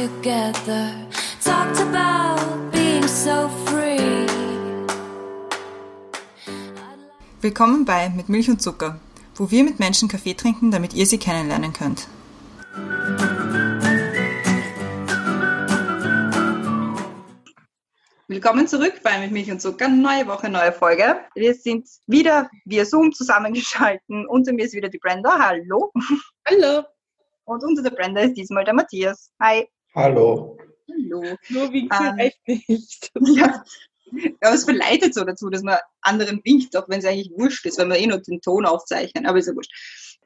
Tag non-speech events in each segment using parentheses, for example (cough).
together. Talked about being so free. Willkommen bei Mit Milch und Zucker, wo wir mit Menschen Kaffee trinken, damit ihr sie kennenlernen könnt. Willkommen zurück bei Mit Milch und Zucker. Neue Woche, neue Folge. Wir sind wieder via Zoom zusammengeschalten. Unter mir ist wieder die Brenda. Hallo. Hallo. Und unter der Brenda ist diesmal der Matthias. Hi. Hallo. Hallo. Nur winken Ähm, reicht nicht. (laughs) Ja. Aber es verleitet so dazu, dass man anderen winkt, auch wenn es eigentlich wurscht ist, weil wir eh nur den Ton aufzeichnen. Aber ist ja wurscht.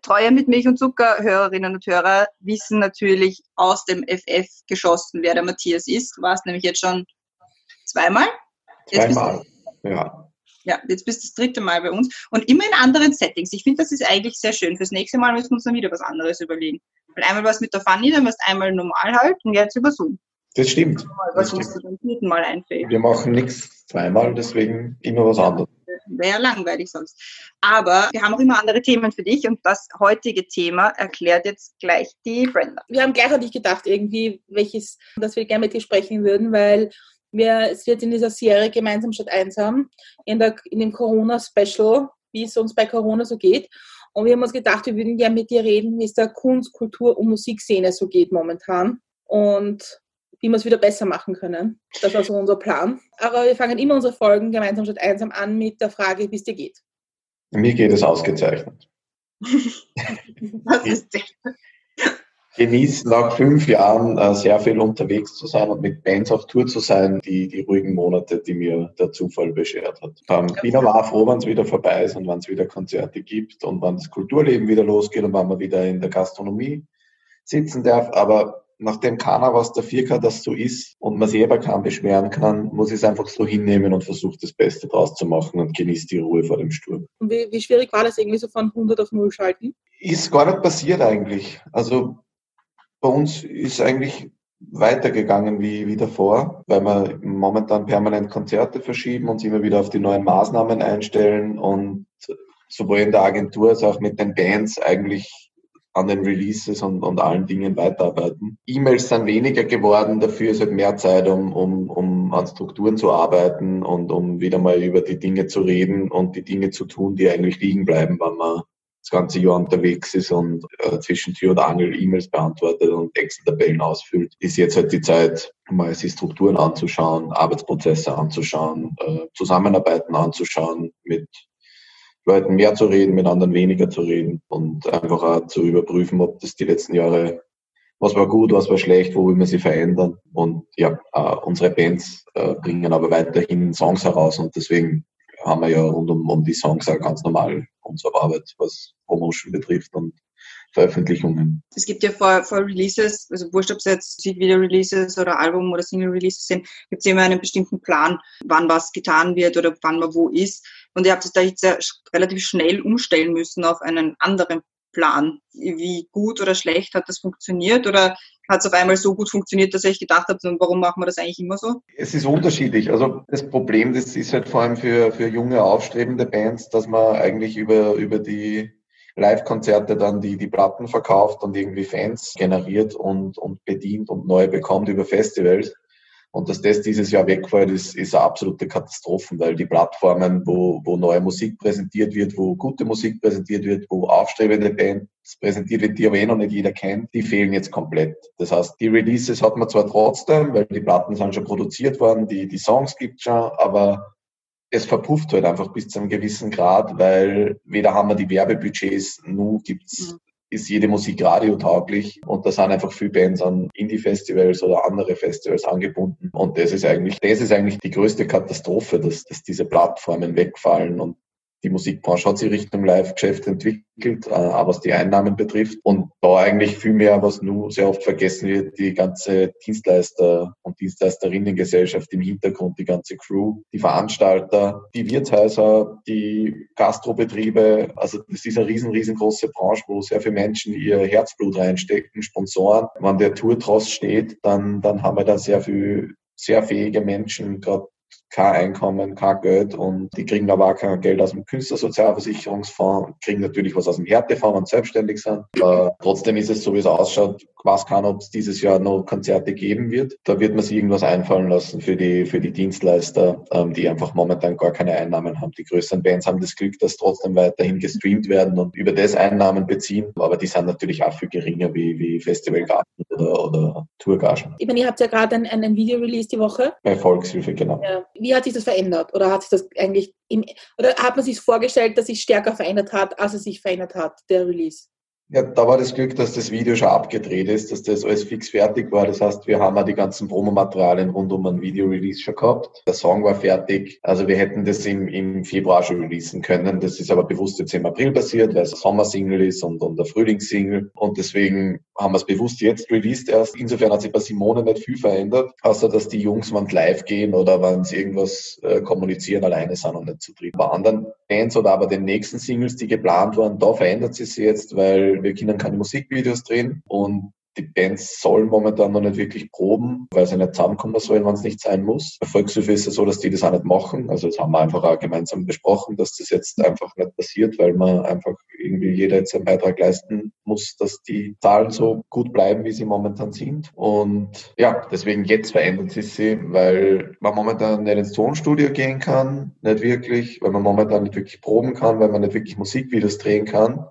Treue mit Milch und Zucker, Hörerinnen und Hörer, wissen natürlich aus dem FF geschossen, wer der Matthias ist. Du warst nämlich jetzt schon zweimal. Zweimal. Ja. Ja, jetzt bist du das dritte Mal bei uns und immer in anderen Settings. Ich finde, das ist eigentlich sehr schön. Fürs nächste Mal müssen wir uns dann wieder was anderes überlegen. Weil einmal was mit der Fanny, dann warst einmal normal halt und jetzt über Zoom. Das stimmt. Was Das stimmt. beim vierten Mal einfällt. Wir machen nichts zweimal, deswegen immer was anderes. Wäre ja langweilig sonst. Aber wir haben auch immer andere Themen für dich und das heutige Thema erklärt jetzt gleich die Brenda. Wir haben gleich an dich gedacht, irgendwie, welches, dass wir gerne mit dir sprechen würden, weil wir es wird in dieser Serie gemeinsam statt einsam, in, der, in dem Corona-Special, wie es uns bei Corona so geht. Und wir haben uns gedacht, wir würden gerne mit dir reden, wie es der Kunst-, Kultur- und Musikszene so geht momentan. Und wie wir es wieder besser machen können. Das war so unser Plan. Aber wir fangen immer unsere Folgen gemeinsam statt einsam an mit der Frage, wie es dir geht. Mir geht es ausgezeichnet. (laughs) Was ist denn? Genieß nach fünf Jahren äh, sehr viel unterwegs zu sein und mit Bands auf Tour zu sein, die, die ruhigen Monate, die mir der Zufall beschert hat. Ähm, bin aber auch froh, wenn es wieder vorbei ist und wenn es wieder Konzerte gibt und wenn das Kulturleben wieder losgeht und wenn man wieder in der Gastronomie sitzen darf. Aber nachdem keiner was dafür kann, dass so ist und man sich selber kaum beschweren kann, muss ich es einfach so hinnehmen und versuche das Beste draus zu machen und genieße die Ruhe vor dem Sturm. Und wie, wie schwierig war das irgendwie so von 100 auf 0 schalten? Ist gar nicht passiert eigentlich. Also bei uns ist eigentlich weitergegangen wie, wie davor, weil wir momentan permanent Konzerte verschieben, uns immer wieder auf die neuen Maßnahmen einstellen und sowohl in der Agentur als auch mit den Bands eigentlich an den Releases und, und allen Dingen weiterarbeiten. E-Mails sind weniger geworden, dafür ist halt mehr Zeit, um, um, um an Strukturen zu arbeiten und um wieder mal über die Dinge zu reden und die Dinge zu tun, die eigentlich liegen bleiben, wenn man das ganze Jahr unterwegs ist und äh, zwischen Tür und Angel E-Mails beantwortet und Excel-Tabellen ausfüllt, ist jetzt halt die Zeit, mal sich Strukturen anzuschauen, Arbeitsprozesse anzuschauen, äh, Zusammenarbeiten anzuschauen, mit Leuten mehr zu reden, mit anderen weniger zu reden und einfach auch zu überprüfen, ob das die letzten Jahre, was war gut, was war schlecht, wo will man sie verändern. Und ja, äh, unsere Bands äh, bringen aber weiterhin Songs heraus und deswegen haben wir ja rund um, um die Songs auch ganz normal unsere Arbeit, was Promotion betrifft und Veröffentlichungen. Es gibt ja vor, vor Releases, also wurscht, ob es jetzt Musikvideo-Releases oder Album- oder Single-Releases sind, gibt es immer einen bestimmten Plan, wann was getan wird oder wann man wo ist. Und ihr habt es da jetzt ja relativ schnell umstellen müssen auf einen anderen Plan. Wie gut oder schlecht hat das funktioniert oder hat es auf einmal so gut funktioniert, dass ihr euch gedacht habt, warum machen wir das eigentlich immer so? Es ist unterschiedlich. Also das Problem, das ist halt vor allem für, für junge, aufstrebende Bands, dass man eigentlich über, über die Live-Konzerte dann die, die Platten verkauft und irgendwie Fans generiert und, und bedient und neu bekommt über Festivals. Und dass das dieses Jahr wegfällt, ist, ist eine absolute Katastrophe, weil die Plattformen, wo, wo neue Musik präsentiert wird, wo gute Musik präsentiert wird, wo aufstrebende Bands präsentiert wird, die aber eh noch nicht jeder kennt, die fehlen jetzt komplett. Das heißt, die Releases hat man zwar trotzdem, weil die Platten sind schon produziert worden, die, die Songs gibt schon, aber es verpufft halt einfach bis zu einem gewissen Grad, weil weder haben wir die Werbebudgets, nu gibt's Mhm. ist jede Musik radiotauglich und da sind einfach viele Bands an Indie-Festivals oder andere Festivals angebunden. Und das ist eigentlich, das ist eigentlich die größte Katastrophe, dass, dass diese Plattformen wegfallen und die Musikbranche hat sich Richtung Live-Geschäft entwickelt, äh, auch was die Einnahmen betrifft. Und da eigentlich viel mehr, was nur sehr oft vergessen wird, die ganze Dienstleister- und Dienstleisterinnengesellschaft im Hintergrund, die ganze Crew, die Veranstalter, die Wirtshäuser, die Gastrobetriebe. Also das ist eine riesen, riesengroße Branche, wo sehr viele Menschen ihr Herzblut reinstecken, Sponsoren. Wenn der Tourtross steht, dann, dann haben wir da sehr viel, sehr fähige Menschen, gerade kein Einkommen, kein Geld und die kriegen aber auch kein Geld aus dem Künstlersozialversicherungsfonds, kriegen natürlich was aus dem Härtefonds, wenn sie selbstständig sind. Aber trotzdem ist es so, wie es ausschaut, weiß keiner, ob es dieses Jahr noch Konzerte geben wird. Da wird man sich irgendwas einfallen lassen für die, für die Dienstleister, ähm, die einfach momentan gar keine Einnahmen haben. Die größeren Bands haben das Glück, dass trotzdem weiterhin gestreamt werden und über das Einnahmen beziehen. Aber die sind natürlich auch viel geringer wie, wie Festivalgagen oder, oder Tourgagen. Ich meine, ihr habt ja gerade ein, ein Video-Release die Woche. Bei Volkshilfe, genau. Ja. Wie hat sich das verändert? Oder hat sich das eigentlich im, oder hat man sich vorgestellt, dass sich stärker verändert hat, als es sich verändert hat, der Release? Ja, da war das Glück, dass das Video schon abgedreht ist, dass das alles fix fertig war. Das heißt, wir haben ja die ganzen Promomaterialien rund um ein Video-Release schon gehabt. Der Song war fertig. Also wir hätten das im, im Februar schon releasen können. Das ist aber bewusst jetzt im April passiert, weil es ein Sommersingle ist und, und der Frühlingssingle. Und deswegen haben wir es bewusst jetzt released erst. Insofern hat sich bei Simone nicht viel verändert, außer dass die Jungs, wenn live gehen oder wenn sie irgendwas äh, kommunizieren, alleine sind und nicht zu dritt. Bei anderen Bands oder aber den nächsten Singles, die geplant waren, da verändert sich jetzt, weil wir können keine Musikvideos drehen. Und die Bands sollen momentan noch nicht wirklich proben, weil sie nicht zusammenkommen sollen, wenn es nicht sein muss. Bei Volkshilfe ist es so, dass die das auch nicht machen. Also das haben wir einfach auch gemeinsam besprochen, dass das jetzt einfach nicht passiert, weil man einfach irgendwie jeder jetzt einen Beitrag leisten muss, dass die Zahlen so gut bleiben, wie sie momentan sind. Und ja, deswegen jetzt verändert sich sie, weil man momentan nicht ins Tonstudio gehen kann, nicht wirklich, weil man momentan nicht wirklich proben kann, weil man nicht wirklich Musikvideos drehen kann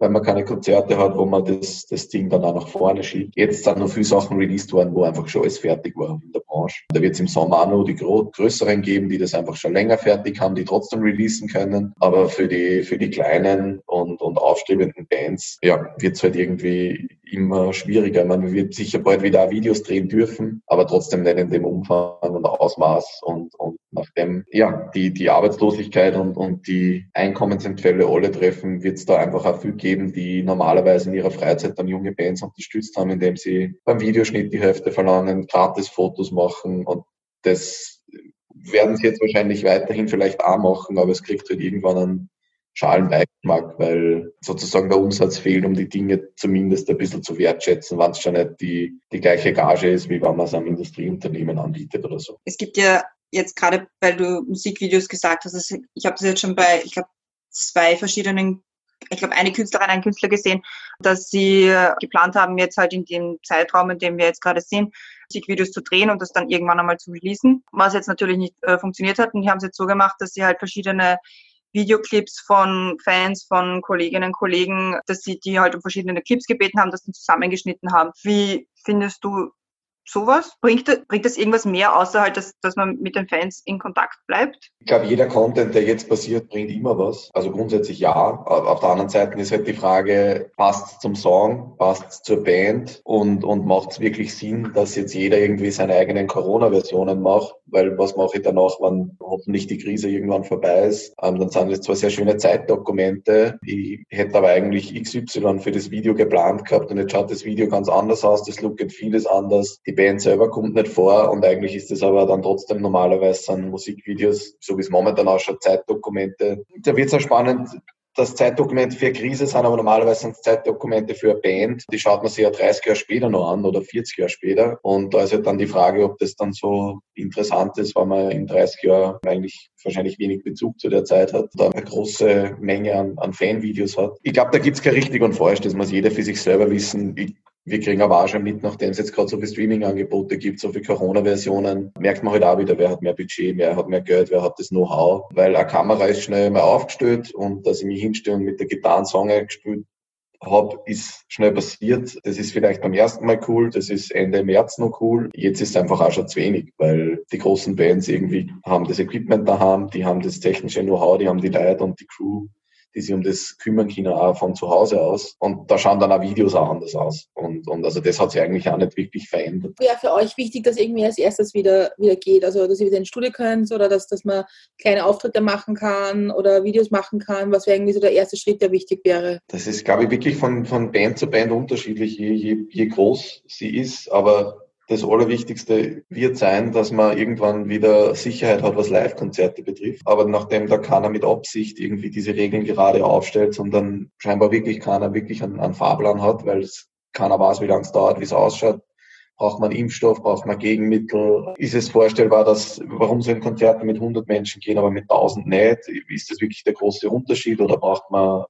weil man keine Konzerte hat, wo man das, das Ding dann auch nach vorne schiebt. Jetzt sind noch viele Sachen released worden, wo einfach schon alles fertig war in der Branche. Da wird es im Sommer auch noch die größeren geben, die das einfach schon länger fertig haben, die trotzdem releasen können. Aber für die, für die kleinen und, und aufstrebenden Bands, ja, wird es halt irgendwie immer schwieriger. Man wird sicher bald wieder Videos drehen dürfen, aber trotzdem nicht in dem Umfang und Ausmaß und, und nachdem ja die, die Arbeitslosigkeit und, und die Einkommensentfälle alle treffen, wird es da einfach auch viel geben, die normalerweise in ihrer Freizeit dann junge Bands unterstützt haben, indem sie beim Videoschnitt die Hälfte verlangen, gratis Fotos machen und das werden sie jetzt wahrscheinlich weiterhin vielleicht auch machen, aber es kriegt halt irgendwann einen schalen Beigeschmack, weil sozusagen der Umsatz fehlt, um die Dinge zumindest ein bisschen zu wertschätzen, wenn es schon nicht die, die gleiche Gage ist, wie wenn man es einem Industrieunternehmen anbietet oder so. Es gibt ja jetzt gerade, weil du Musikvideos gesagt hast, also ich habe das jetzt schon bei, ich glaube, zwei verschiedenen ich glaube, eine Künstlerin, einen Künstler gesehen, dass sie geplant haben, jetzt halt in dem Zeitraum, in dem wir jetzt gerade sind, Musikvideos zu drehen und das dann irgendwann einmal zu releasen, was jetzt natürlich nicht äh, funktioniert hat. Und die haben es jetzt so gemacht, dass sie halt verschiedene Videoclips von Fans, von Kolleginnen und Kollegen, dass sie die halt um verschiedene Clips gebeten haben, dass sie zusammengeschnitten haben. Wie findest du sowas? Bringt, bringt das irgendwas mehr, außer halt, dass, dass man mit den Fans in Kontakt bleibt? Ich glaube, jeder Content, der jetzt passiert, bringt immer was. Also grundsätzlich ja. Auf der anderen Seite ist halt die Frage, passt zum Song, passt zur Band und, und macht es wirklich Sinn, dass jetzt jeder irgendwie seine eigenen Corona-Versionen macht? Weil was mache ich danach, wenn hoffentlich die Krise irgendwann vorbei ist? Ähm, dann sind es zwar sehr schöne Zeitdokumente. Ich hätte aber eigentlich XY für das Video geplant gehabt und jetzt schaut das Video ganz anders aus. Das Look geht vieles anders. Die Band selber kommt nicht vor und eigentlich ist es aber dann trotzdem normalerweise an Musikvideos, so wie es momentan ausschaut, Zeitdokumente. Da wird es auch spannend, dass Zeitdokumente für eine Krise sind, aber normalerweise sind es Zeitdokumente für eine Band. Die schaut man sich ja 30 Jahre später noch an oder 40 Jahre später. Und da ist halt dann die Frage, ob das dann so interessant ist, weil man in 30 Jahren eigentlich wahrscheinlich wenig Bezug zu der Zeit hat, da eine große Menge an, an Fanvideos hat. Ich glaube, da gibt es kein richtig und falsch, das muss jeder für sich selber wissen. Ich wir kriegen aber auch schon mit, nachdem es jetzt gerade so viele Streaming-Angebote gibt, so viele Corona-Versionen, merkt man halt auch wieder, wer hat mehr Budget, wer hat mehr Geld, wer hat das Know-how, weil eine Kamera ist schnell mal aufgestellt und dass ich mich hinstelle und mit der Gitarre einen Song gespielt habe, ist schnell passiert. Das ist vielleicht beim ersten Mal cool, das ist Ende März noch cool. Jetzt ist es einfach auch schon zu wenig, weil die großen Bands irgendwie haben das Equipment daheim, die haben das technische Know-how, die haben die Leute und die Crew die sich um das kümmern können, auch von zu Hause aus. Und da schauen dann auch Videos auch anders aus. Und, und also das hat sich eigentlich auch nicht wirklich verändert. Wäre für euch wichtig, dass irgendwie als erstes wieder, wieder geht? Also, dass ihr wieder ins Studio könnt oder dass, dass man kleine Auftritte machen kann oder Videos machen kann? Was wäre irgendwie so der erste Schritt, der wichtig wäre? Das ist, glaube ich, wirklich von, von Band zu Band unterschiedlich, je, je, je groß sie ist. Aber das Allerwichtigste wird sein, dass man irgendwann wieder Sicherheit hat, was Live-Konzerte betrifft. Aber nachdem da keiner mit Absicht irgendwie diese Regeln gerade aufstellt, sondern scheinbar wirklich keiner wirklich einen, einen Fahrplan hat, weil es keiner weiß, wie lange es dauert, wie es ausschaut, Braucht man Impfstoff? Braucht man Gegenmittel? Ist es vorstellbar, dass, warum sollen Konzerte mit 100 Menschen gehen, aber mit 1000 nicht? Ist das wirklich der große Unterschied oder braucht man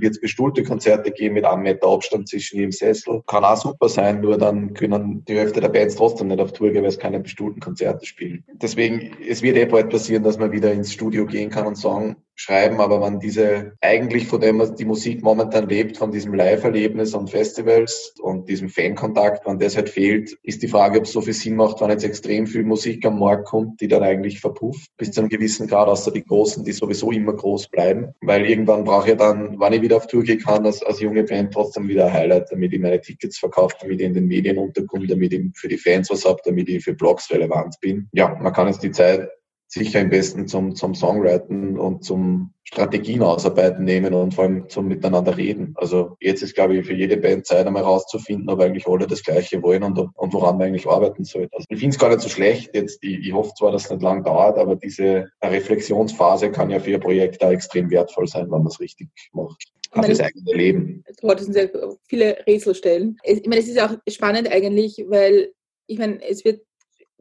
wird es bestuhlte Konzerte geben mit einem Meter Abstand zwischen jedem Sessel. Kann auch super sein, nur dann können die Hälfte der Bands trotzdem nicht auf Tour gehen, weil es keine bestuhlten Konzerte spielen. Deswegen, es wird eh bald passieren, dass man wieder ins Studio gehen kann und sagen, schreiben, aber wenn diese eigentlich von dem die Musik momentan lebt, von diesem Live-Erlebnis und Festivals und diesem Fankontakt, wenn das halt fehlt, ist die Frage, ob es so viel Sinn macht, wenn jetzt extrem viel Musik am Markt kommt, die dann eigentlich verpufft, bis zu einem gewissen Grad, außer die Großen, die sowieso immer groß bleiben. Weil irgendwann brauche ich dann, wann ich wieder auf Tour gehen kann, als, als junge Band trotzdem wieder ein Highlight, damit ich meine Tickets verkaufe, damit ich in den Medien unterkomme, damit ich für die Fans was habe, damit ich für Blogs relevant bin. Ja, man kann jetzt die Zeit sicher am besten zum, zum Songwriten und zum Strategien ausarbeiten nehmen und vor allem zum Miteinander reden. Also jetzt ist, glaube ich, für jede Band Zeit, einmal rauszufinden, ob eigentlich alle das Gleiche wollen und, und woran man eigentlich arbeiten soll. Also ich finde es gar nicht so schlecht. Jetzt, ich, ich hoffe zwar, dass es nicht lang dauert, aber diese Reflexionsphase kann ja für ein Projekt da extrem wertvoll sein, wenn man es richtig macht. Auf das eigene Leben. Du wolltest sehr viele Rätsel stellen. Ich meine, es ist auch spannend eigentlich, weil ich meine, es wird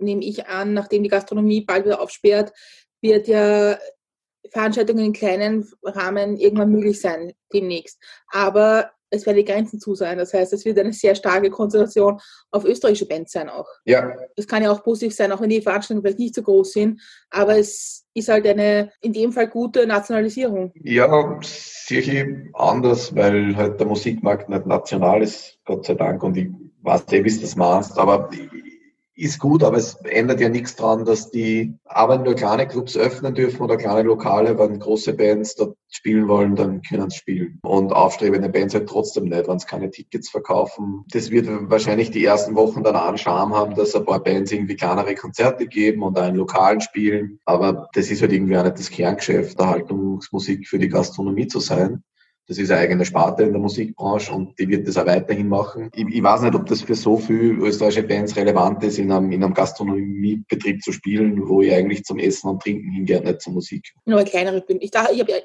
nehme ich an, nachdem die Gastronomie bald wieder aufsperrt, wird ja Veranstaltungen in kleinen Rahmen irgendwann möglich sein demnächst. Aber es werden die Grenzen zu sein. Das heißt, es wird eine sehr starke Konzentration auf österreichische Bands sein auch. Ja. Das kann ja auch positiv sein, auch wenn die Veranstaltungen vielleicht nicht so groß sind. Aber es ist halt eine in dem Fall gute Nationalisierung. Ja, sicher anders, weil halt der Musikmarkt nicht national ist, Gott sei Dank. Und ich weiß wie du das meinst. Aber ist gut, aber es ändert ja nichts daran, dass die, aber nur kleine Clubs öffnen dürfen oder kleine Lokale, wenn große Bands dort spielen wollen, dann können sie spielen. Und aufstrebende Bands halt trotzdem nicht, wenn sie keine Tickets verkaufen. Das wird wahrscheinlich die ersten Wochen dann einen Charme haben, dass ein paar Bands irgendwie kleinere Konzerte geben und einen Lokalen spielen. Aber das ist halt irgendwie auch nicht das Kerngeschäft, Erhaltungsmusik für die Gastronomie zu sein. Das ist eine eigene Sparte in der Musikbranche und die wird das auch weiterhin machen. Ich, ich weiß nicht, ob das für so viele österreichische Bands relevant ist, in einem, in einem Gastronomiebetrieb zu spielen, wo ich eigentlich zum Essen und Trinken hingehe, nicht zur Musik. Nur eine kleinere Bühne. Ich ich habe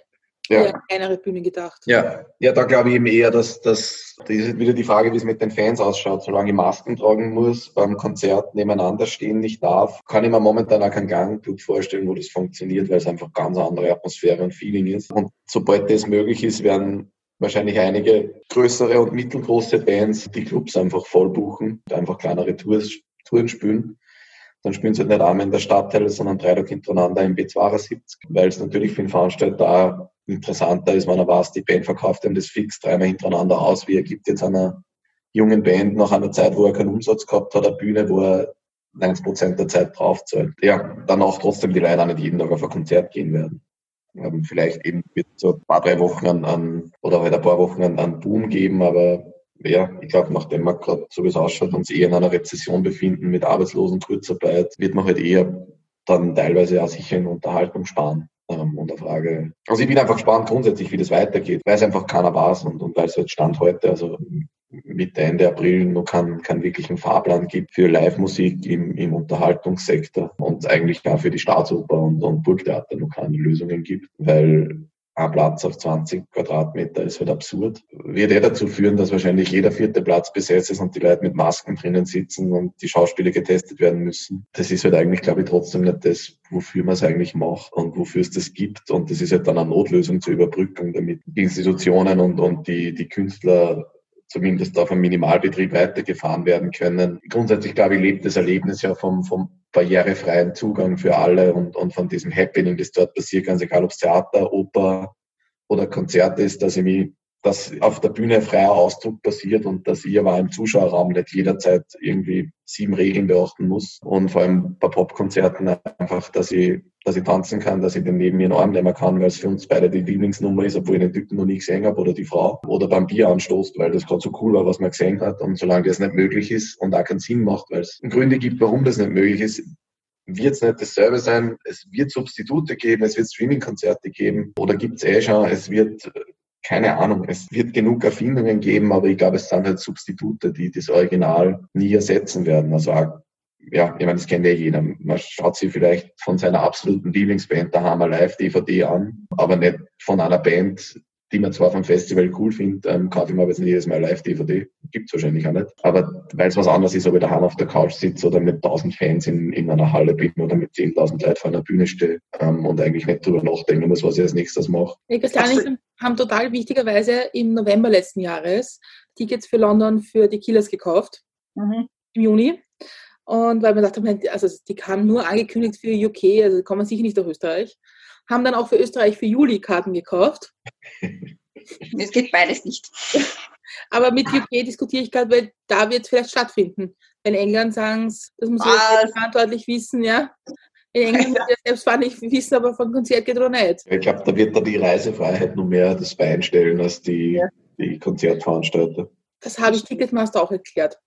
ja. eher kleinere Bühne gedacht. Ja, ja da glaube ich eben eher, dass das, das ist wieder die Frage, wie es mit den Fans ausschaut. Solange ich Masken tragen muss, beim Konzert nebeneinander stehen nicht darf, kann ich mir momentan auch keinen Gang gut vorstellen, wo das funktioniert, weil es einfach ganz andere Atmosphäre und Feeling ist. Und sobald das möglich ist, werden wahrscheinlich einige größere und mittelgroße Bands die Clubs einfach voll buchen, einfach kleinere Tours, Touren spielen. Dann spielen sie halt nicht einmal in der Stadtteil, sondern drei Tage hintereinander im B72, weil es natürlich für den Veranstalter interessanter ist, wenn er weiß, die Band verkauft ihm das fix dreimal hintereinander aus, wie er gibt jetzt einer jungen Band nach einer Zeit, wo er keinen Umsatz gehabt hat, eine Bühne, wo er 90 Prozent der Zeit draufzahlt. Ja, dann auch trotzdem die Leute auch nicht jeden Tag auf ein Konzert gehen werden. Ähm, vielleicht eben wird so ein paar, drei Wochen an, an oder halt ein paar Wochen an, an Boom geben, aber ja, ich glaube, nachdem wir gerade so wie es ausschaut, uns eher in einer Rezession befinden mit Arbeitslosen, Kurzarbeit, wird man halt eher dann teilweise auch sicher in Unterhaltung sparen. Ähm, und der Frage, also ich bin einfach gespannt grundsätzlich, wie das weitergeht, weil es einfach keiner weiß und, und weil es halt Stand heute, also Mitte, Ende April noch keinen, keinen wirklichen Fahrplan gibt für Live-Musik im, im Unterhaltungssektor und eigentlich auch für die Staatsoper und, und Burgtheater noch keine Lösungen gibt, weil ein Platz auf 20 Quadratmeter ist halt absurd. Wird eh dazu führen, dass wahrscheinlich jeder vierte Platz besetzt ist und die Leute mit Masken drinnen sitzen und die Schauspieler getestet werden müssen. Das ist halt eigentlich, glaube ich, trotzdem nicht das, wofür man es eigentlich macht und wofür es das gibt. Und das ist halt dann eine Notlösung zur Überbrückung, damit Institutionen und, und die, die Künstler zumindest auf einem Minimalbetrieb weitergefahren werden können. Grundsätzlich, glaube ich, lebt das Erlebnis ja vom, vom barrierefreien Zugang für alle und, und von diesem Happening, das dort passiert, ganz egal ob es Theater, Oper oder Konzert ist, dass ich mich dass auf der Bühne freier Ausdruck passiert und dass ich aber im Zuschauerraum nicht jederzeit irgendwie sieben Regeln beachten muss. Und vor allem bei Popkonzerten einfach, dass ich, dass ich tanzen kann, dass ich den neben mir einen Arm nehmen kann, weil es für uns beide die Lieblingsnummer ist, obwohl ich den Typen noch nie gesehen habe oder die Frau. Oder beim Bier anstoßt, weil das gerade so cool war, was man gesehen hat. Und solange das nicht möglich ist und auch keinen Sinn macht, weil es Gründe gibt, warum das nicht möglich ist, wird es nicht dasselbe sein. Es wird Substitute geben, es wird Streaming-Konzerte geben oder gibt es eh schon. Es wird keine Ahnung, es wird genug Erfindungen geben, aber ich glaube, es sind halt Substitute, die das Original nie ersetzen werden. Also ja, ich meine, das kennt ja jeder. Man schaut sich vielleicht von seiner absoluten Lieblingsband der Hammer Live DVD an, aber nicht von einer Band, die man zwar vom Festival cool findet, ähm, kaufe ich mir aber jetzt nicht jedes Mal Live-DVD. Gibt's wahrscheinlich auch nicht. Aber weil es was anderes ist, ob ich daheim auf der Couch sitze oder mit 1000 Fans in, in einer Halle bin oder mit 10.000 Leuten vor einer Bühne stehe ähm, und eigentlich nicht drüber nachdenken muss, was ich als nächstes mache. Die Christianen haben total wichtigerweise im November letzten Jahres Tickets für London für die Killers gekauft. Mhm. Im Juni. Und weil wir gedacht haben, also die haben nur angekündigt für UK, also kommen sicher nicht nach Österreich. Haben dann auch für Österreich für Juli Karten gekauft. (laughs) Es geht beides nicht. (laughs) Aber mit UK diskutiere ich gerade, weil da wird es vielleicht stattfinden. Wenn England sagen, das muss Ah. ich verantwortlich wissen, ja. In England wird ja selbst zwar nicht wissen, aber von Konzert geht oder nicht. Ich glaube, da wird da die Reisefreiheit nur mehr das Bein stellen als die, Ja. die Konzertveranstalter. Das habe ich Ticketmaster auch erklärt.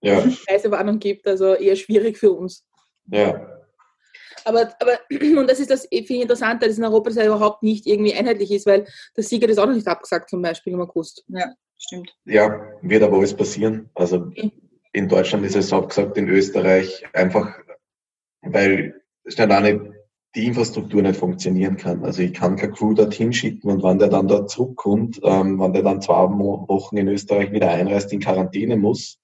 Ja, Reisewarnung gibt, also eher schwierig für uns. ja. Aber, aber (clears throat) und das ist das viel interessanter, dass in Europa das ja überhaupt nicht irgendwie einheitlich ist, weil der Sieger das auch noch nicht abgesagt, zum Beispiel im August. Stimmt. Ja, wird aber alles passieren. Also Okay. in Deutschland ist es abgesagt, in Österreich einfach, weil schnell auch nicht die Infrastruktur nicht funktionieren kann. Also ich kann keine Crew dorthin schicken und wenn der dann dort zurückkommt, ähm, wenn der dann zwei Wochen in Österreich wieder einreist, in Quarantäne muss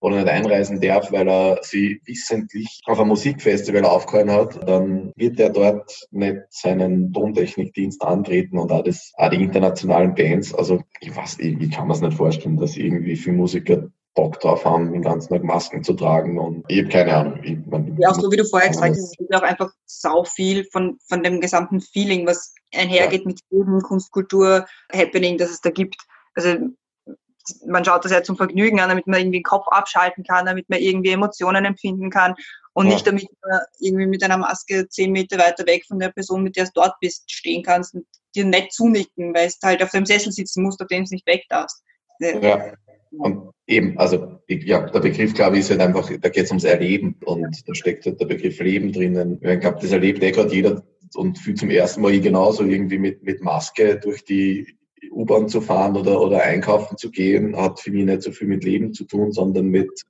oder nicht einreisen darf, weil er sie wissentlich auf ein Musikfestival aufgehalten hat, dann wird er dort nicht seinen Tontechnikdienst antreten und auch, das, auch die internationalen Bands. Also ich weiß, ich, kann mir es nicht vorstellen, dass irgendwie viele Musiker Bock drauf haben, den ganzen Tag Masken zu tragen und ich habe keine Ahnung. Ich, mein, Ja, auch so wie du vorher gesagt hast, es gibt auch einfach sau viel von, von dem gesamten Feeling, was einhergeht mit Leben, Kunst, Kultur, Happening, das es da gibt. Also man schaut das ja zum Vergnügen an, damit man irgendwie den Kopf abschalten kann, damit man irgendwie Emotionen empfinden kann und Ja. nicht damit man irgendwie mit einer Maske zehn Meter weiter weg von der Person, mit der du dort bist, stehen kannst und dir nicht zunicken, weil du halt auf dem Sessel sitzen musst, auf dem du nicht weg darfst. Ja, und eben, also ja, der Begriff, glaube ich, ist halt einfach, da geht es ums Erleben und da steckt halt der Begriff Leben drinnen. Ich glaube, das erlebt eh gerade jeder und fühlt zum ersten Mal genauso irgendwie mit, mit Maske durch die U-Bahn zu fahren oder, oder einkaufen zu gehen, hat für mich nicht so viel mit Leben zu tun, sondern mit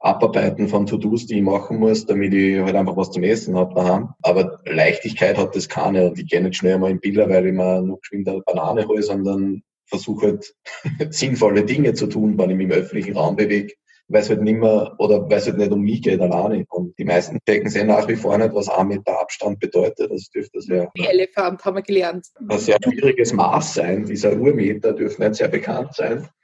Abarbeiten von To-Dos, die ich machen muss, damit ich halt einfach was zum Essen habe daheim. Aber Leichtigkeit hat das keine und ich gehe nicht schnell mal in Bilder, weil ich mir noch geschwind eine Banane hole, sondern versuche halt (laughs) sinnvolle Dinge zu tun, wenn ich mich im öffentlichen Raum bewege, weil es halt nicht mehr oder weil es halt nicht um mich geht alleine. Und die meisten checken sehr nach wie vor nicht, was ein Meter Abstand bedeutet. Das dürfte sehr, Die Elefant haben wir gelernt. ein sehr schwieriges Maß sein. Dieser Urmeter dürfte nicht sehr bekannt sein. (laughs)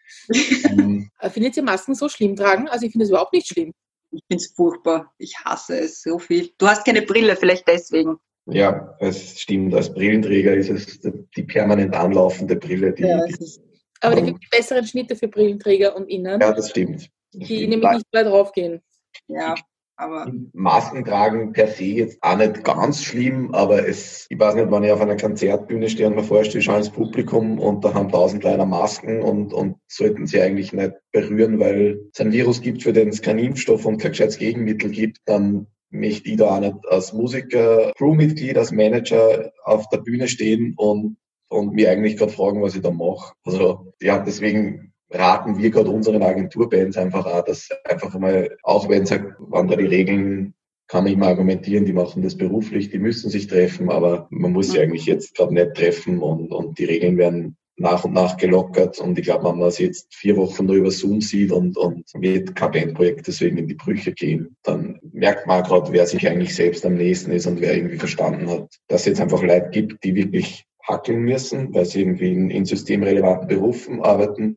Ähm, Äh, Findet ihr Masken so schlimm tragen? Also ich finde es überhaupt nicht schlimm. Ich find's furchtbar. Ich hasse es so viel. Du hast keine Brille, vielleicht deswegen. ja, es stimmt. Als Brillenträger ist es die permanent anlaufende Brille, die, Ja, es Aber da gibt es besseren Schnitte für Brillenträger und Innen, ja das stimmt. Die nämlich nicht mehr draufgehen. ja, aber Masken tragen per se jetzt auch nicht ganz schlimm, aber es, ich weiß nicht, wenn ich auf einer Konzertbühne stehe und mir vorstelle, ich schaue ins Publikum und da haben tausend Leute Masken und, und sollten sie eigentlich nicht berühren, weil es ein Virus gibt, für den es keinen Impfstoff und kein gescheites Gegenmittel gibt, dann möchte ich da auch nicht als Musiker, Crewmitglied, als Manager auf der Bühne stehen und, und mir eigentlich gerade fragen, was ich da mache. Also ja, deswegen raten wir gerade unseren Agenturbands einfach auch, dass einfach mal, auch wenn es halt, wenn da die Regeln, kann man immer argumentieren, die machen das beruflich, die müssen sich treffen, aber man muss sie eigentlich jetzt gerade nicht treffen und, und die Regeln werden nach und nach gelockert und ich glaube, wenn man es jetzt vier Wochen nur über Zoom sieht und, und wird kein Bandprojekt deswegen in die Brüche gehen, dann merkt man gerade, wer sich eigentlich selbst am nächsten ist und wer irgendwie verstanden hat, dass es jetzt einfach Leute gibt, die wirklich hackeln müssen, weil sie irgendwie in, in systemrelevanten Berufen arbeiten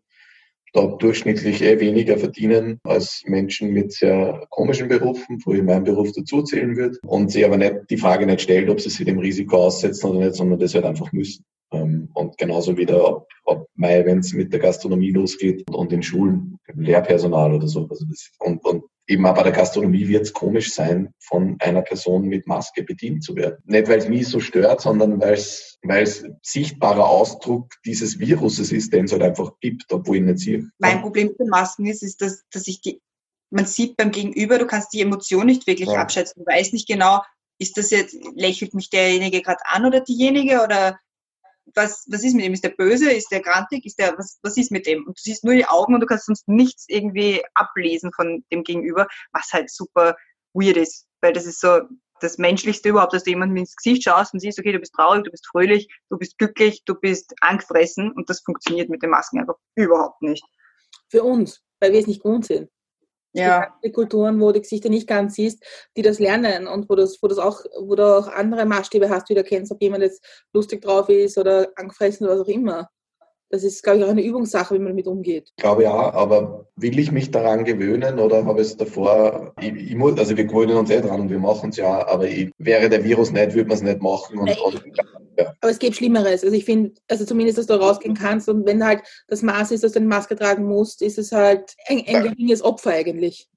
dort durchschnittlich eh weniger verdienen als Menschen mit sehr komischen Berufen, wo ich meinen Beruf dazu zählen würde. Und sie aber nicht die Frage nicht stellt, ob sie sich dem Risiko aussetzen oder nicht, sondern das halt einfach müssen. Ähm, Und genauso wieder ab, ab Mai, wenn es mit der Gastronomie losgeht und in Schulen, Lehrpersonal oder so. Also das, und, und eben auch bei der Gastronomie wird es komisch sein, von einer Person mit Maske bedient zu werden. Nicht, weil es mich so stört, sondern weil es sichtbarer Ausdruck dieses Viruses ist, den es halt einfach gibt, obwohl ich nicht sehe. mein Problem mit den Masken ist, ist, dass, dass ich die, man sieht beim Gegenüber, du kannst die Emotion nicht wirklich Ja. abschätzen. Du weißt nicht genau, ist das jetzt, lächelt mich derjenige gerade an oder diejenige oder was, was ist mit dem? Ist der böse? Ist der grantig? Ist der, was, was ist mit dem? Und du siehst nur die Augen und du kannst sonst nichts irgendwie ablesen von dem Gegenüber, was halt super weird ist, weil das ist so, das Menschlichste überhaupt, dass du jemandem ins Gesicht schaust und siehst, okay, du bist traurig, du bist fröhlich, du bist glücklich, du bist angstfressen und das funktioniert mit den Masken einfach überhaupt nicht. Für uns, weil wir es nicht gewohnt sind. Ja. Die Kulturen, wo du die Gesichter nicht ganz siehst, die das lernen und wo, das, wo, das auch, wo du auch andere Maßstäbe hast, wie du erkennst, ob jemand jetzt lustig drauf ist oder angefressen oder was auch immer. Das ist, glaube ich, auch eine Übungssache, wie man damit umgeht. Ich glaube ja, aber will ich mich daran gewöhnen oder habe ich es davor, ich, ich muss, also wir gewöhnen uns eh dran und wir machen es ja, aber ich, wäre der Virus nicht, würde man es nicht machen. Und, und, ja. Aber es gibt Schlimmeres. Also ich finde, also zumindest, dass du rausgehen kannst und wenn halt das Maß ist, dass du eine Maske tragen musst, ist es halt ein, ein geringes Opfer eigentlich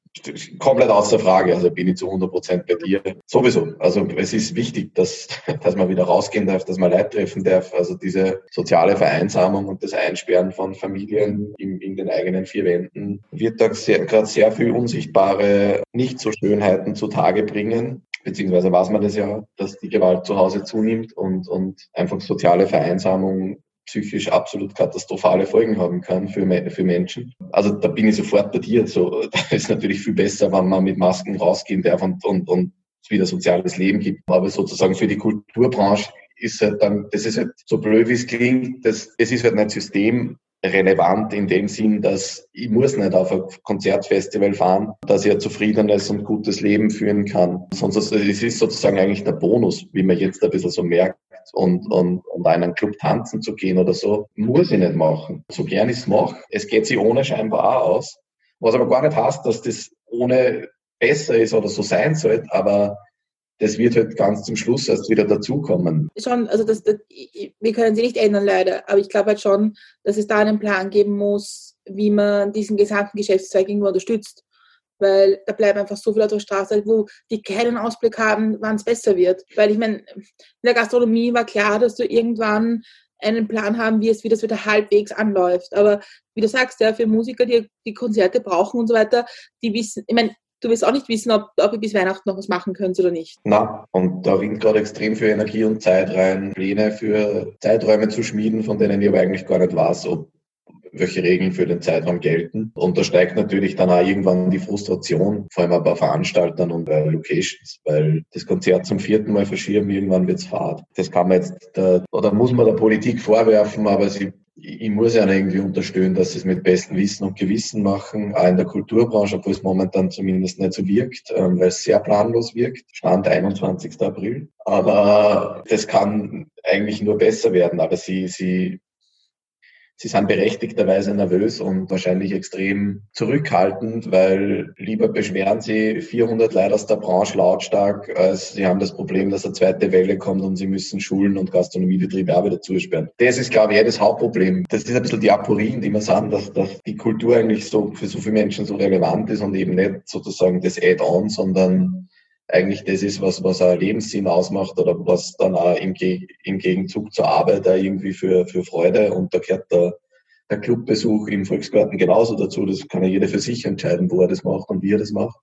komplett außer Frage. Also bin ich zu 100 Prozent bei dir. Sowieso. Also es ist wichtig, dass, (laughs) dass man wieder rausgehen darf, dass man Leute treffen darf. Also diese soziale Vereinsamung und das Einsperren von Familien in, in den eigenen vier Wänden wird da gerade sehr viel unsichtbare Nicht-so-Schönheiten zutage bringen. Beziehungsweise weiß man das ja, dass die Gewalt zu Hause zunimmt und, und einfach soziale Vereinsamung psychisch absolut katastrophale Folgen haben kann für, für Menschen. Also da bin ich sofort bei dir. So, (laughs) da ist natürlich viel besser, wenn man mit Masken rausgehen darf und, und, und wieder soziales Leben gibt. Aber sozusagen für die Kulturbranche ist halt dann, das ist halt so blöd, wie es klingt, das, es ist halt nicht systemrelevant in dem Sinn, dass ich muss nicht auf ein Konzertfestival fahren, dass ich ein zufriedenes und gutes Leben führen kann. Sonst es ist sozusagen eigentlich der Bonus, wie man jetzt ein bisschen so merkt und, und, und einen Club tanzen zu gehen oder so, muss ich nicht machen. So gern ich es mache. Es geht sich ohne scheinbar auch aus. Was aber gar nicht heißt, dass das ohne besser ist oder so sein sollte, aber das wird halt ganz zum Schluss erst wieder dazukommen. Schon, also das, das, wir können sie nicht ändern leider, aber ich glaube halt schon, dass es da einen Plan geben muss, wie man diesen gesamten Geschäftszweig irgendwo unterstützt weil da bleiben einfach so viele auf der Straße, wo die keinen Ausblick haben, wann es besser wird. Weil ich meine, in der Gastronomie war klar, dass du irgendwann einen Plan haben wirst, wie das wieder halbwegs anläuft. Aber wie du sagst, ja, für Musiker, die die Konzerte brauchen und so weiter, die wissen, ich meine, du wirst auch nicht wissen, ob, ob ihr bis Weihnachten noch was machen könnt oder nicht. Na, und da ringt gerade extrem viel Energie und Zeit rein, Pläne für Zeiträume zu schmieden, von denen ich aber eigentlich gar nicht weiß, ob welche Regeln für den Zeitraum gelten. Und da steigt natürlich dann auch irgendwann die Frustration, vor allem bei Veranstaltern und bei Locations, weil das Konzert zum vierten Mal verschieben, irgendwann wird's fad. Das kann man jetzt, der, oder muss man der Politik vorwerfen, aber sie ich muss ja irgendwie unterstellen, dass sie es mit bestem Wissen und Gewissen machen, auch in der Kulturbranche, obwohl es momentan zumindest nicht so wirkt, ähm, weil es sehr planlos wirkt. Stand 21. April. Aber das kann eigentlich nur besser werden. Aber sie, sie Sie sind berechtigterweise nervös und wahrscheinlich extrem zurückhaltend, weil lieber beschweren sie 400 Leute aus der Branche lautstark, als sie haben das Problem, dass eine zweite Welle kommt und sie müssen Schulen und Gastronomiebetriebe auch wieder zusperren. Das ist, glaube ich, eh das Hauptproblem. Das ist ein bisschen die Aporien, die man sagen, dass, dass die Kultur eigentlich so für so viele Menschen so relevant ist und eben nicht sozusagen das Add-on, sondern eigentlich das ist, was, was ein Lebenssinn ausmacht oder was dann auch im, im Gegenzug zur Arbeit auch irgendwie für, für Freude und da gehört der, der Clubbesuch im Volksgarten genauso dazu. Das kann ja jeder für sich entscheiden, wo er das macht und wie er das macht.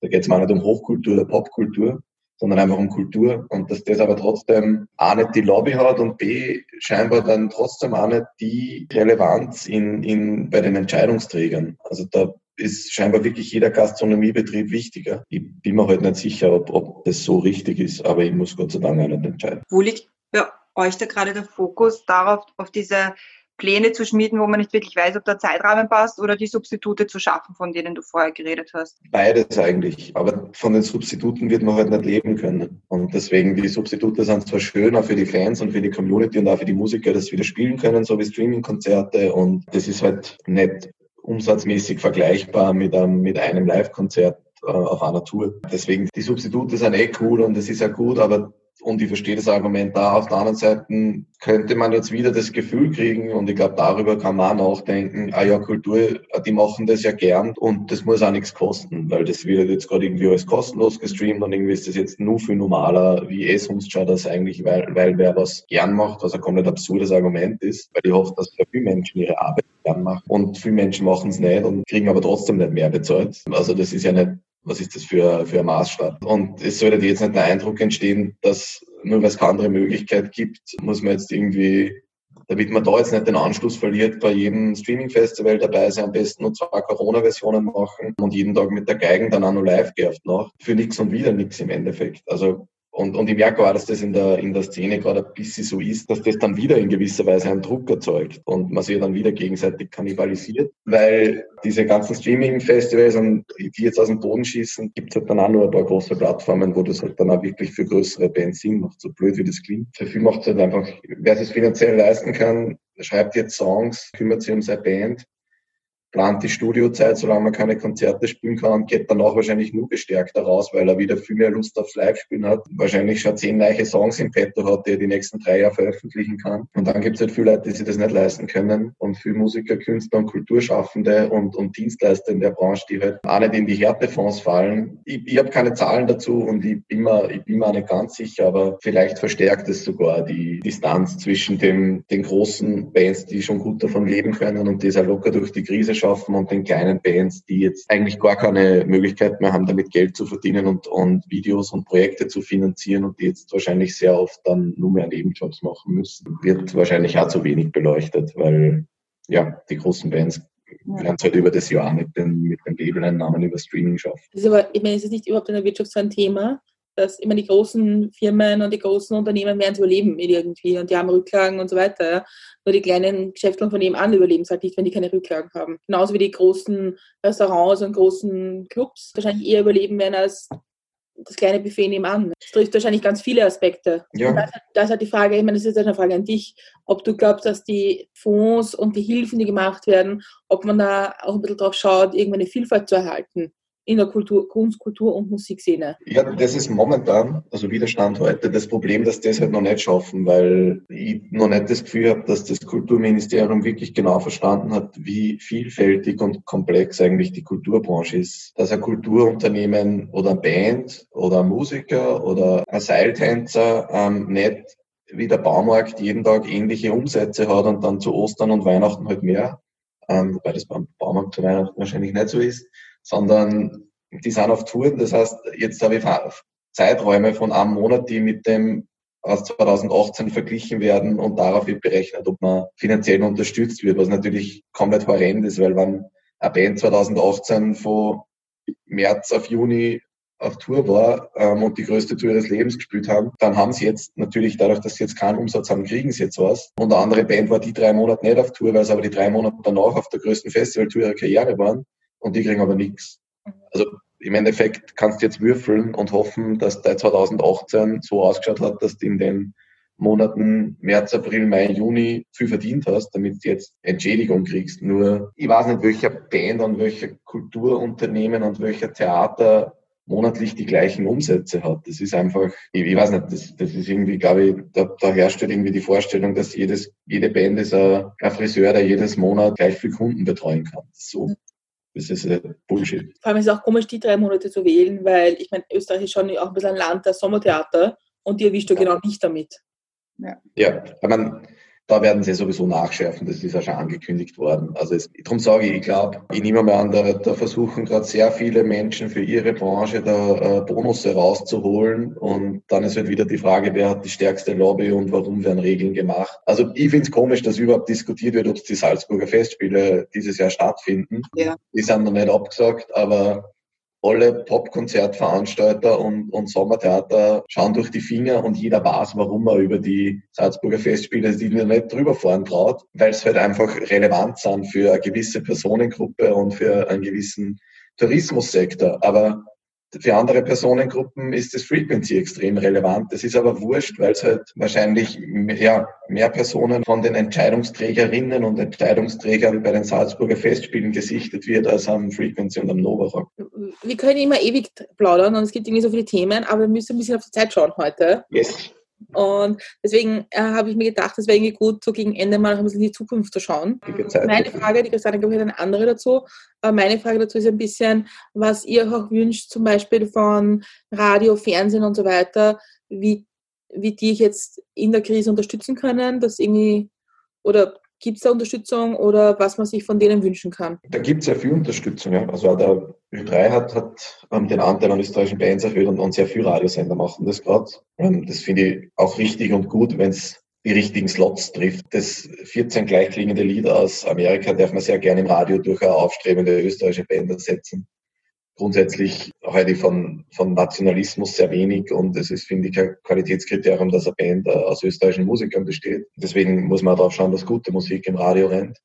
Da geht es mal nicht um Hochkultur oder Popkultur, sondern einfach um Kultur und dass das aber trotzdem A nicht die Lobby hat und B scheinbar dann trotzdem auch nicht die Relevanz in, in, bei den Entscheidungsträgern. Also da ist scheinbar wirklich jeder Gastronomiebetrieb wichtiger. Ich bin mir halt nicht sicher, ob, ob das so richtig ist, aber ich muss Gott sei Dank auch nicht entscheiden. Wo liegt bei euch da gerade der Fokus darauf, auf diese Pläne zu schmieden, wo man nicht wirklich weiß, ob der Zeitrahmen passt oder die Substitute zu schaffen, von denen du vorher geredet hast? Beides eigentlich. Aber von den Substituten wird man halt nicht leben können. Und deswegen, die Substitute sind zwar schön, auch für die Fans und für die Community und auch für die Musiker, dass sie wieder spielen können, so wie Streaming-Konzerte. Und das ist halt nicht umsatzmäßig vergleichbar mit einem, mit einem Live-Konzert äh, auf einer Tour. Deswegen, die Substitute sind eh cool und es ist ja gut, aber und ich verstehe das Argument da. Auf der anderen Seite könnte man jetzt wieder das Gefühl kriegen, und ich glaube, darüber kann man auch nachdenken, ah ja, Kultur, die machen das ja gern und das muss auch nichts kosten, weil das wird jetzt gerade irgendwie alles kostenlos gestreamt und irgendwie ist das jetzt nur viel normaler, wie eh sonst schon das eigentlich, weil, weil wer was gern macht, was ein komplett absurdes Argument ist, weil ich hoffe, dass sehr viele Menschen ihre Arbeit gern machen und viele Menschen machen es nicht und kriegen aber trotzdem nicht mehr bezahlt. Also das ist ja nicht was ist das für, für ein Maßstab? Und es sollte jetzt nicht der Eindruck entstehen, dass nur weil es keine andere Möglichkeit gibt, muss man jetzt irgendwie damit man da jetzt nicht den Anschluss verliert, bei jedem Streaming-Festival dabei sein, am besten nur zwei Corona-Versionen machen und jeden Tag mit der Geigen dann auch noch live gehabt nach. Für nichts und wieder nichts im Endeffekt. Also und, und ich merke auch, dass das in der, in der Szene gerade ein bisschen so ist, dass das dann wieder in gewisser Weise einen Druck erzeugt und man sich dann wieder gegenseitig kannibalisiert, weil diese ganzen Streaming-Festivals und die jetzt aus dem Boden schießen, gibt es halt dann auch nur ein paar große Plattformen, wo das halt dann auch wirklich für größere Bands Sinn macht, so blöd wie das klingt. Für viel macht es halt einfach, wer es finanziell leisten kann, schreibt jetzt Songs, kümmert sich um seine Band plant die Studiozeit, solange man keine Konzerte spielen kann und geht danach wahrscheinlich nur gestärkter raus, weil er wieder viel mehr Lust aufs Live-Spielen hat. Wahrscheinlich schon zehn neue Songs im Petto hat, die er die nächsten drei Jahre veröffentlichen kann. Und dann gibt es halt viele Leute, die sich das nicht leisten können und viele Musiker, Künstler und Kulturschaffende und, und Dienstleister in der Branche, die halt auch nicht in die Härtefonds fallen. Ich, ich habe keine Zahlen dazu und ich bin, mir, ich bin mir auch nicht ganz sicher, aber vielleicht verstärkt es sogar die Distanz zwischen dem, den großen Bands, die schon gut davon leben können und die es auch locker durch die Krise schaffen und den kleinen Bands, die jetzt eigentlich gar keine Möglichkeit mehr haben, damit Geld zu verdienen und, und Videos und Projekte zu finanzieren und die jetzt wahrscheinlich sehr oft dann nur mehr Nebenjobs machen müssen, wird wahrscheinlich auch zu wenig beleuchtet, weil ja, die großen Bands ja. werden es halt über das Jahr mit den, mit den Labeleinnahmen über Streaming schaffen. Das ist aber, ich meine, ist es nicht überhaupt in der Wirtschaft so ein Thema, dass immer die großen Firmen und die großen Unternehmen werden es überleben irgendwie und die haben Rücklagen und so weiter. Ja. Nur die kleinen Geschäfte von nebenan überleben es halt nicht, wenn die keine Rücklagen haben. Genauso wie die großen Restaurants und großen Clubs wahrscheinlich eher überleben werden als das kleine Buffet nebenan. Das trifft wahrscheinlich ganz viele Aspekte. Ja. Da, ist, halt, da ist halt die Frage, ich meine, das ist jetzt eine Frage an dich, ob du glaubst, dass die Fonds und die Hilfen, die gemacht werden, ob man da auch ein bisschen drauf schaut, irgendwann eine Vielfalt zu erhalten in der Kultur, Kunst, Kultur und Musikszene? Ja, das ist momentan, also Widerstand heute, das Problem, dass das halt noch nicht schaffen, weil ich noch nicht das Gefühl habe, dass das Kulturministerium wirklich genau verstanden hat, wie vielfältig und komplex eigentlich die Kulturbranche ist. Dass ein Kulturunternehmen oder eine Band oder ein Musiker oder ein Seiltänzer ähm, nicht wie der Baumarkt jeden Tag ähnliche Umsätze hat und dann zu Ostern und Weihnachten halt mehr, ähm, wobei das beim Baumarkt zu Weihnachten wahrscheinlich nicht so ist, sondern die sind auf Touren. Das heißt, jetzt habe ich Zeiträume von einem Monat, die mit dem aus 2018 verglichen werden und darauf wird berechnet, ob man finanziell unterstützt wird, was natürlich komplett horrend ist, weil wenn eine Band 2018 von März auf Juni auf Tour war ähm, und die größte Tour ihres Lebens gespielt haben, dann haben sie jetzt natürlich dadurch, dass sie jetzt keinen Umsatz haben, kriegen sie jetzt was. Und eine andere Band war die drei Monate nicht auf Tour, weil sie aber die drei Monate danach auf der größten Festivaltour ihrer Karriere waren und die kriegen aber nichts. Also im Endeffekt kannst du jetzt würfeln und hoffen, dass der 2018 so ausgeschaut hat, dass du in den Monaten März, April, Mai, Juni viel verdient hast, damit du jetzt Entschädigung kriegst. Nur ich weiß nicht, welcher Band und welcher Kulturunternehmen und welcher Theater monatlich die gleichen Umsätze hat. Das ist einfach, ich, ich weiß nicht, das, das ist irgendwie, glaube ich, da, da herrscht halt irgendwie die Vorstellung, dass jedes, jede Band ist ein, ein Friseur, der jedes Monat gleich viel Kunden betreuen kann. So das ist äh, Bullshit. Vor allem ist es auch komisch, die drei Monate zu wählen, weil ich meine, Österreich ist schon auch ein bisschen ein Land der Sommertheater und die erwischt du ja. genau nicht damit. Ja, ja ich meine, da werden sie sowieso nachschärfen, das ist ja schon angekündigt worden. Also es, darum sage ich, ich glaube, ich nehme mal an, da, da versuchen gerade sehr viele Menschen für ihre Branche da äh, Bonusse rauszuholen und dann ist halt wieder die Frage, wer hat die stärkste Lobby und warum werden Regeln gemacht. Also ich finde es komisch, dass überhaupt diskutiert wird, ob die Salzburger Festspiele dieses Jahr stattfinden. Ja. Die sind noch nicht abgesagt, aber alle Popkonzertveranstalter und, und Sommertheater schauen durch die Finger und jeder weiß, warum er über die Salzburger Festspiele die nicht drüber fahren traut, weil es halt einfach relevant sind für eine gewisse Personengruppe und für einen gewissen Tourismussektor. Aber für andere Personengruppen ist das Frequency extrem relevant. Das ist aber wurscht, weil es halt wahrscheinlich ja, mehr Personen von den Entscheidungsträgerinnen und Entscheidungsträgern bei den Salzburger Festspielen gesichtet wird als am Frequency und am Nova Rock. Wir können immer ewig plaudern und es gibt irgendwie so viele Themen, aber wir müssen ein bisschen auf die Zeit schauen heute. Yes. Und deswegen äh, habe ich mir gedacht, es wäre irgendwie gut, so gegen Ende mal ein bisschen in die Zukunft zu schauen. Meine Frage, die Christiane, glaube ich, hat eine andere dazu. Aber meine Frage dazu ist ein bisschen, was ihr auch wünscht, zum Beispiel von Radio, Fernsehen und so weiter, wie, wie die jetzt in der Krise unterstützen können, dass irgendwie, oder Gibt es da Unterstützung oder was man sich von denen wünschen kann? Da gibt es ja viel Unterstützung. Ja. Also der Ö3 hat, hat ähm, den Anteil an österreichischen Bands erhöht und, und sehr viel Radiosender machen das gerade. Ähm, das finde ich auch richtig und gut, wenn es die richtigen Slots trifft. Das 14 gleichklingende Lied aus Amerika darf man sehr gerne im Radio durch eine aufstrebende österreichische Band ersetzen. Grundsätzlich halte ich von, von Nationalismus sehr wenig und es ist, finde ich, ein Qualitätskriterium, dass eine Band aus österreichischen Musikern besteht. Deswegen muss man darauf schauen, dass gute Musik im Radio rennt.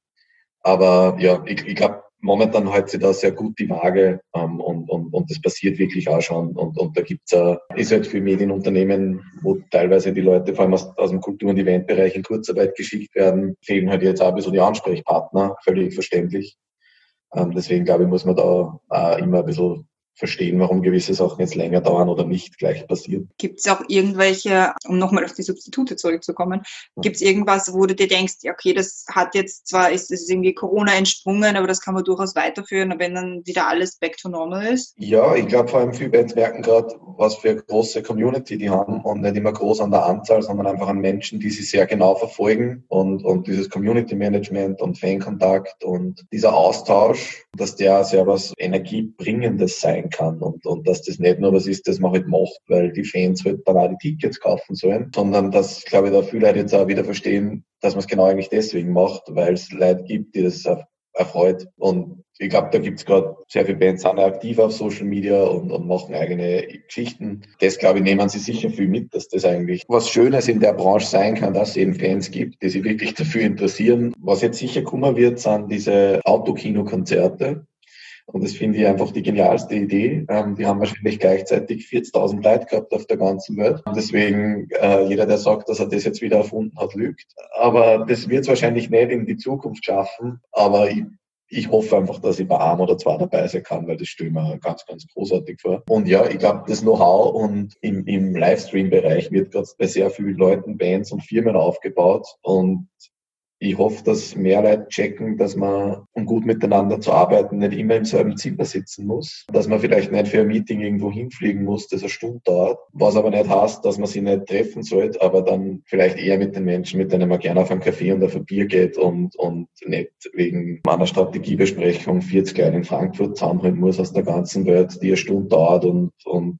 Aber ja, ich, ich glaube, momentan hält sich da sehr gut die Waage ähm, und, und, und das passiert wirklich auch schon. Und, und da gibt's äh, ist halt für Medienunternehmen, wo teilweise die Leute vor allem aus, aus dem Kultur- und Eventbereich in Kurzarbeit geschickt werden, fehlen halt jetzt auch ein bisschen die Ansprechpartner, völlig verständlich. Ähm, deswegen glaube ich, muss man da äh, immer ein bisschen verstehen, warum gewisse Sachen jetzt länger dauern oder nicht gleich passieren. Gibt es auch irgendwelche, um nochmal auf die Substitute zurückzukommen, gibt es irgendwas, wo du dir denkst, ja, okay, das hat jetzt zwar, ist es irgendwie Corona entsprungen, aber das kann man durchaus weiterführen, wenn dann wieder alles back to normal ist? Ja, ich glaube vor allem viele Bands merken gerade, was für eine große Community die haben und nicht immer groß an der Anzahl, sondern einfach an Menschen, die sie sehr genau verfolgen und, und dieses Community Management und Fankontakt und dieser Austausch, dass der sehr was Energiebringendes sein sein kann und, und dass das nicht nur was ist, das man halt macht, weil die Fans halt dann auch die Tickets kaufen sollen, sondern dass, glaube ich, da viele Leute jetzt auch wieder verstehen, dass man es genau eigentlich deswegen macht, weil es Leute gibt, die das erfreut. Und ich glaube, da gibt es gerade sehr viele Bands, sind aktiv auf Social Media und, und machen eigene Geschichten. Das, glaube ich, nehmen sie sicher viel mit, dass das eigentlich was Schönes in der Branche sein kann, dass es eben Fans gibt, die sich wirklich dafür interessieren. Was jetzt sicher kommen wird, sind diese Autokino-Konzerte und das finde ich einfach die genialste Idee. Ähm, die haben wahrscheinlich gleichzeitig 40.000 Leute gehabt auf der ganzen Welt. Und deswegen, äh, jeder, der sagt, dass er das jetzt wieder erfunden hat, lügt. Aber das wird es wahrscheinlich nicht in die Zukunft schaffen. Aber ich, ich hoffe einfach, dass ich bei einem oder zwei dabei sein kann, weil das stelle ich mir ganz, ganz großartig vor. Und ja, ich glaube, das Know-how und im, im Livestream-Bereich wird gerade bei sehr vielen Leuten, Bands und Firmen aufgebaut. Und ich hoffe, dass mehr Leute checken, dass man, um gut miteinander zu arbeiten, nicht immer im selben Zimmer sitzen muss. Dass man vielleicht nicht für ein Meeting irgendwo hinfliegen muss, das eine Stunde dauert. Was aber nicht heißt, dass man sich nicht treffen sollte, aber dann vielleicht eher mit den Menschen, mit denen man gerne auf einen Kaffee und auf ein Bier geht und, und nicht wegen einer Strategiebesprechung 40 Leute in Frankfurt zusammenholen muss aus der ganzen Welt, die eine Stunde dauert und, und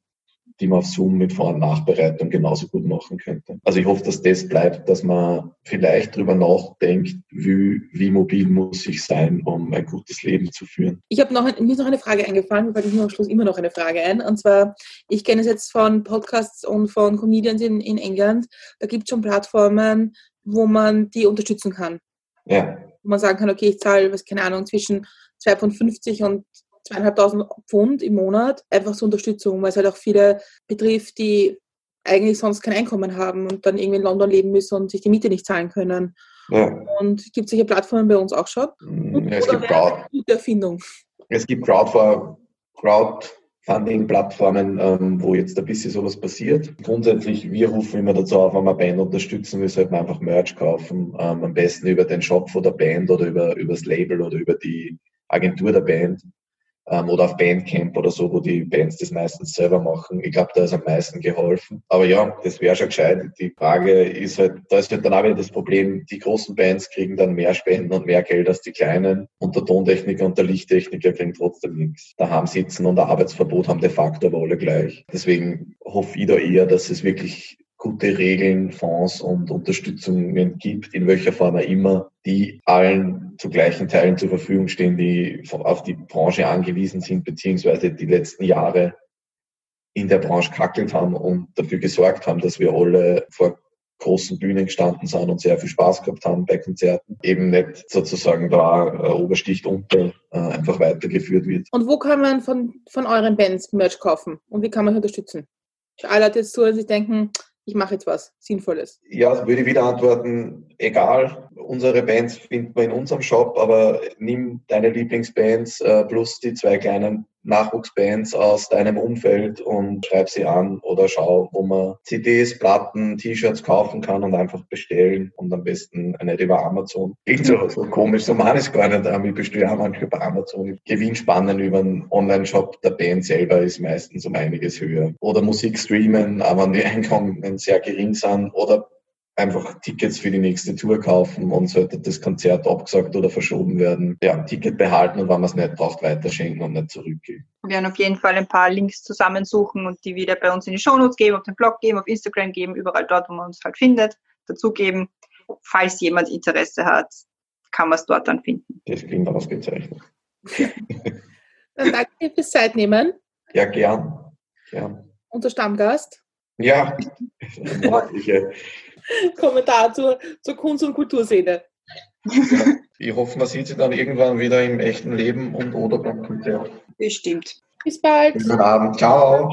die man auf Zoom mit Vor- und Nachbereitung genauso gut machen könnte. Also ich hoffe, dass das bleibt, dass man vielleicht darüber nachdenkt, wie, wie mobil muss ich sein, um ein gutes Leben zu führen. Ich habe noch, mir ist noch eine Frage eingefallen, mir fällt mir am Schluss immer noch eine Frage ein. Und zwar, ich kenne es jetzt von Podcasts und von Comedians in, in England. Da gibt es schon Plattformen, wo man die unterstützen kann. Ja. Wo man sagen kann, okay, ich zahle, was keine Ahnung, zwischen 2,50 und zweieinhalbtausend Pfund im Monat, einfach zur Unterstützung, weil es halt auch viele betrifft, die eigentlich sonst kein Einkommen haben und dann irgendwie in London leben müssen und sich die Miete nicht zahlen können. Ja. Und gibt es solche Plattformen bei uns auch schon? Mm, ja, es gibt Crowd. Gute Erfindung. Es gibt Crowdfunding. Crowdfunding-Plattformen, ähm, wo jetzt ein bisschen sowas passiert. Grundsätzlich, wir rufen immer dazu auf, wenn wir Band unterstützen wir sollten einfach Merch kaufen. Ähm, am besten über den Shop von der Band oder über, über das Label oder über die Agentur der Band ähm, oder auf Bandcamp oder so, wo die Bands das meistens selber machen. Ich glaube, da ist am meisten geholfen. Aber ja, das wäre schon gescheit. Die Frage ist halt, da ist halt dann auch wieder das Problem, die großen Bands kriegen dann mehr Spenden und mehr Geld als die kleinen und der Tontechniker und der Lichttechniker kriegen trotzdem nichts. Daheim sitzen und Arbeitsverbot haben de facto aber alle gleich. Deswegen hoffe ich da eher, dass es wirklich gute Regeln, Fonds und Unterstützungen gibt, in welcher Form auch immer, die allen zu gleichen Teilen zur Verfügung stehen, die auf die Branche angewiesen sind, beziehungsweise die letzten Jahre in der Branche kackelt haben und dafür gesorgt haben, dass wir alle vor großen Bühnen gestanden sind und sehr viel Spaß gehabt haben bei Konzerten, eben nicht sozusagen da äh, Obersticht unter äh, einfach weitergeführt wird. Und wo kann man von, von euren Bands Merch kaufen und wie kann man unterstützen? Für alle Leute jetzt so, dass sie denken, ich mache jetzt was Sinnvolles? Ja, würde ich wieder antworten, egal. Unsere Bands finden wir in unserem Shop, aber nimm deine Lieblingsbands äh, plus die zwei kleinen Nachwuchsbands aus deinem Umfeld und schreib sie an oder schau, wo man CDs, Platten, T-Shirts kaufen kann und einfach bestellen und am besten nicht über Amazon. Klingt so, so komisch, so man es gar nicht. Ich bestelle auch manchmal über Amazon. Gewinnspannen über einen Online-Shop der Band selber ist meistens um einiges höher. Oder Musik streamen, aber wenn die (laughs) Einkommen sehr gering sind oder einfach Tickets für die nächste Tour kaufen und sollte das Konzert abgesagt oder verschoben werden, ja, Ticket behalten und wenn man es nicht braucht, weiterschenken und nicht zurückgeben. Wir werden auf jeden Fall ein paar Links zusammensuchen und die wieder bei uns in die Shownotes geben, auf den Blog geben, auf Instagram geben, überall dort, wo man uns halt findet. dazugeben. Falls jemand Interesse hat, kann man es dort dann finden. Das klingt ausgezeichnet. (laughs) Dann danke dir fürs Zeitnehmen. Ja, gern. gern. Unser Stammgast. Ja, (laughs) monatliche. (laughs) Kommentar zur, zur Kunst- und Kulturszene. Ich hoffe, man sieht sie dann irgendwann wieder im echten Leben und oder beim Konzert. Bestimmt. Bis bald. Guten Abend. Ciao.